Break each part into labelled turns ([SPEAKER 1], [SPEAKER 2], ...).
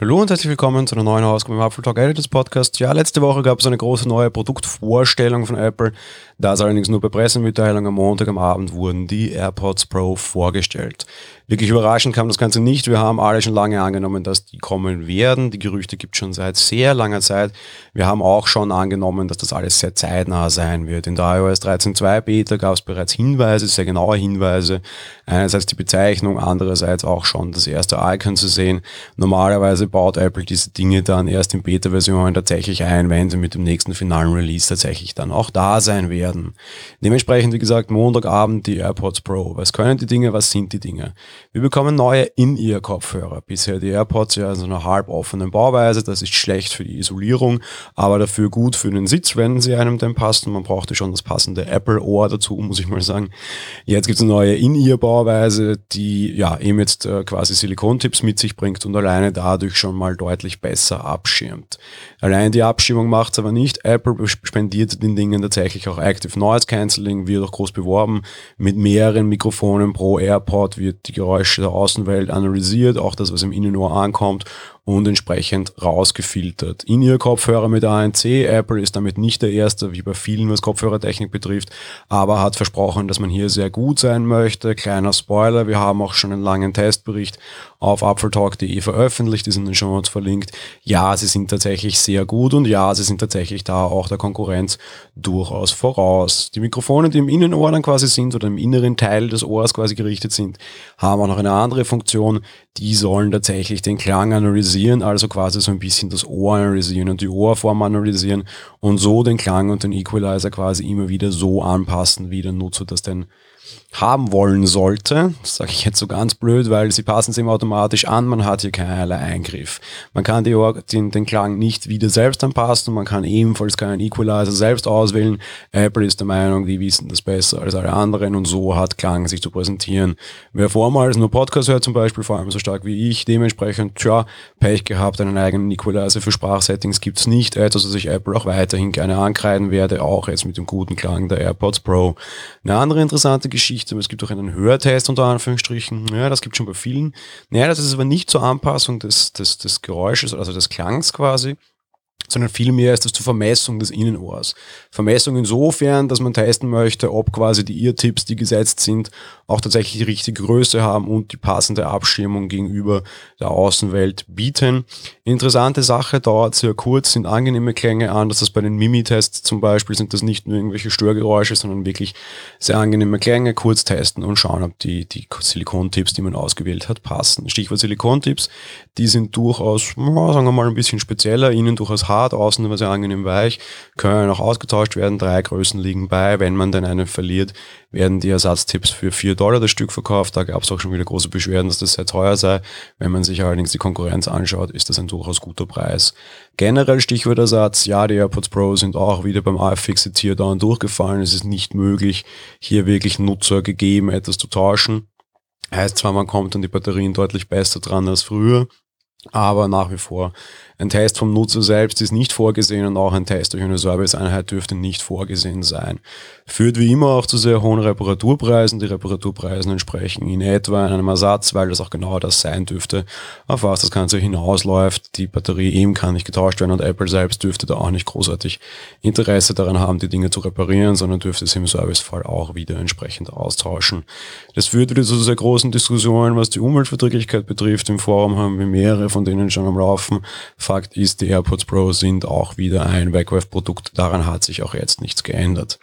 [SPEAKER 1] Hallo und herzlich willkommen zu einer neuen Ausgabe im Apple Talk Editors Podcast. Ja, letzte Woche gab es eine große neue Produktvorstellung von Apple. Das allerdings nur bei Pressemitteilung. Am Montag am Abend wurden die AirPods Pro vorgestellt. Wirklich überraschend kam das Ganze nicht. Wir haben alle schon lange angenommen, dass die kommen werden. Die Gerüchte gibt es schon seit sehr langer Zeit. Wir haben auch schon angenommen, dass das alles sehr zeitnah sein wird. In der iOS 13.2 Beta gab es bereits Hinweise, sehr genaue Hinweise. Einerseits die Bezeichnung, andererseits auch schon das erste Icon zu sehen. Normalerweise baut Apple diese Dinge dann erst in Beta-Versionen tatsächlich ein, wenn sie mit dem nächsten finalen Release tatsächlich dann auch da sein werden. Dementsprechend, wie gesagt, Montagabend die AirPods Pro. Was können die Dinge, was sind die Dinge? Wir bekommen neue In-Ear-Kopfhörer. Bisher die AirPods ja in so einer halb offenen Bauweise. Das ist schlecht für die Isolierung, aber dafür gut für den Sitz, wenn sie einem denn passen. Man brauchte schon das passende Apple-Ohr dazu, muss ich mal sagen. Jetzt gibt es eine neue In-Ear-Bauweise, die ja eben jetzt äh, quasi Silikontipps mit sich bringt und alleine dadurch schon mal deutlich besser abschirmt. Allein die Abschirmung macht es aber nicht. Apple spendiert den Dingen tatsächlich auch Active Noise Cancelling, wird auch groß beworben. Mit mehreren Mikrofonen pro AirPod wird die Geräusche der Außenwelt analysiert, auch das, was im Innenohr ankommt und entsprechend rausgefiltert. In ihr Kopfhörer mit ANC, Apple ist damit nicht der erste, wie bei vielen, was Kopfhörertechnik betrifft, aber hat versprochen, dass man hier sehr gut sein möchte. Kleiner Spoiler, wir haben auch schon einen langen Testbericht auf apfeltalk.de veröffentlicht, die sind in den Show Notes verlinkt. Ja, sie sind tatsächlich sehr gut und ja, sie sind tatsächlich da auch der Konkurrenz durchaus voraus. Die Mikrofone, die im Innenohr dann quasi sind oder im inneren Teil des Ohrs quasi gerichtet sind, haben auch noch eine andere Funktion. Die sollen tatsächlich den Klang analysieren analysieren, also quasi so ein bisschen das Ohr analysieren und die Ohrform analysieren und so den Klang und den Equalizer quasi immer wieder so anpassen, wie der Nutzer das denn haben wollen sollte. Das sage ich jetzt so ganz blöd, weil sie passen es ihm automatisch an, man hat hier keinerlei Eingriff. Man kann die, den, den Klang nicht wieder selbst anpassen und man kann ebenfalls keinen Equalizer selbst auswählen. Apple ist der Meinung, die wissen das besser als alle anderen und so hat Klang sich zu präsentieren. Wer vormals nur Podcast hört zum Beispiel, vor allem so stark wie ich, dementsprechend, tja, Pech gehabt, einen eigenen Equalizer für Sprachsettings gibt's nicht, etwas, was ich Apple auch weiterhin gerne ankreiden werde, auch jetzt mit dem guten Klang der AirPods Pro. Eine andere interessante Geschichte, es gibt auch einen Hörtest unter Anführungsstrichen, ja, das gibt schon bei vielen. Naja, das ist aber nicht zur Anpassung des, des, des Geräusches, also des Klangs quasi, sondern vielmehr ist das zur Vermessung des Innenohrs. Vermessung insofern, dass man testen möchte, ob quasi die Ear-Tipps, die gesetzt sind, auch tatsächlich die richtige Größe haben und die passende Abschirmung gegenüber der Außenwelt bieten. Interessante Sache, dauert sehr kurz, sind angenehme Klänge an, dass das bei den Mimi-Tests zum Beispiel sind das nicht nur irgendwelche Störgeräusche, sondern wirklich sehr angenehme Klänge, kurz testen und schauen, ob die, die Silikontipps, die man ausgewählt hat, passen. Stichwort Silikontipps, die sind durchaus, sagen wir mal, ein bisschen spezieller, innen durchaus hart, außen aber sehr angenehm weich, können auch ausgetauscht werden, drei Größen liegen bei, wenn man denn einen verliert, werden die Ersatztipps für 4 Dollar das Stück verkauft. Da gab es auch schon wieder große Beschwerden, dass das sehr teuer sei. Wenn man sich allerdings die Konkurrenz anschaut, ist das ein durchaus guter Preis. Generell Stichwortersatz, ja, die AirPods Pro sind auch wieder beim hier dauernd durchgefallen. Es ist nicht möglich, hier wirklich Nutzer gegeben, etwas zu tauschen. Heißt zwar, man kommt an die Batterien deutlich besser dran als früher, aber nach wie vor ein Test vom Nutzer selbst ist nicht vorgesehen und auch ein Test durch eine Serviceeinheit dürfte nicht vorgesehen sein. Führt wie immer auch zu sehr hohen Reparaturpreisen. Die Reparaturpreise entsprechen in etwa einem Ersatz, weil das auch genau das sein dürfte, auf was das Ganze hinausläuft. Die Batterie eben kann nicht getauscht werden und Apple selbst dürfte da auch nicht großartig Interesse daran haben, die Dinge zu reparieren, sondern dürfte es im Servicefall auch wieder entsprechend austauschen. Das führt wieder zu sehr großen Diskussionen, was die Umweltverträglichkeit betrifft. Im Forum haben wir mehrere von denen schon am Laufen. Fakt ist, die AirPods Pro sind auch wieder ein Wegwerfprodukt. Daran hat sich auch jetzt nichts geändert.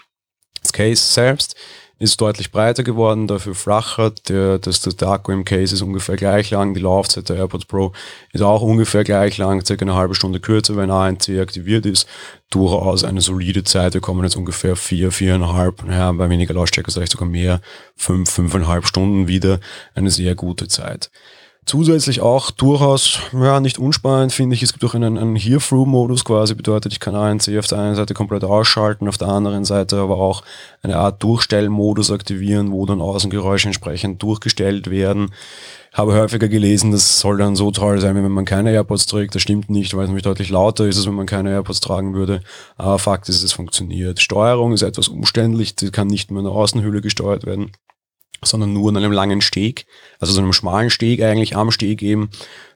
[SPEAKER 1] Das Case selbst ist deutlich breiter geworden, dafür flacher. Der, das, das Akku im Case ist ungefähr gleich lang. Die Laufzeit der AirPods Pro ist auch ungefähr gleich lang, circa eine halbe Stunde kürzer, wenn ANC aktiviert ist. Durchaus eine solide Zeit. Wir kommen jetzt ungefähr vier, viereinhalb, naja, bei weniger Lautstärke vielleicht sogar mehr, fünf, fünfeinhalb Stunden wieder. Eine sehr gute Zeit. Zusätzlich auch durchaus, ja, nicht unspannend finde ich, es gibt auch einen, einen Hear-Through-Modus quasi, bedeutet, ich kann ANC auf der einen Seite komplett ausschalten, auf der anderen Seite aber auch eine Art Durchstellmodus aktivieren, wo dann Außengeräusche entsprechend durchgestellt werden. Habe häufiger gelesen, das soll dann so toll sein, wenn man keine AirPods trägt. Das stimmt nicht, weil es nämlich deutlich lauter ist, als wenn man keine AirPods tragen würde. Aber Fakt ist, es funktioniert. Steuerung ist etwas umständlich, die kann nicht mehr in der Außenhülle gesteuert werden sondern nur an einem langen Steg, also so einem schmalen Steg eigentlich am Steg eben.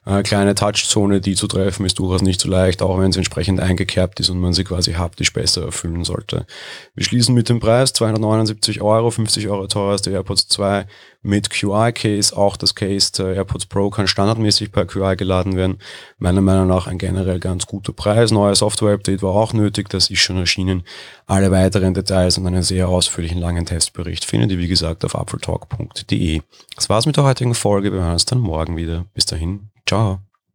[SPEAKER 1] Äh, kleine Touchzone, die zu treffen, ist durchaus nicht so leicht, auch wenn sie entsprechend eingekerbt ist und man sie quasi haptisch besser erfüllen sollte. Wir schließen mit dem Preis 279 Euro, 50 Euro teurer als die AirPods 2 mit QI-Case. Auch das Case der AirPods Pro kann standardmäßig per QI geladen werden. Meiner Meinung nach ein generell ganz guter Preis. Neue Software-Update war auch nötig, das ist schon erschienen. Alle weiteren Details und einen sehr ausführlichen langen Testbericht findet ihr, wie gesagt, auf apfeltalk.de. Das war's mit der heutigen Folge. Wir hören uns dann morgen wieder. Bis dahin, ciao.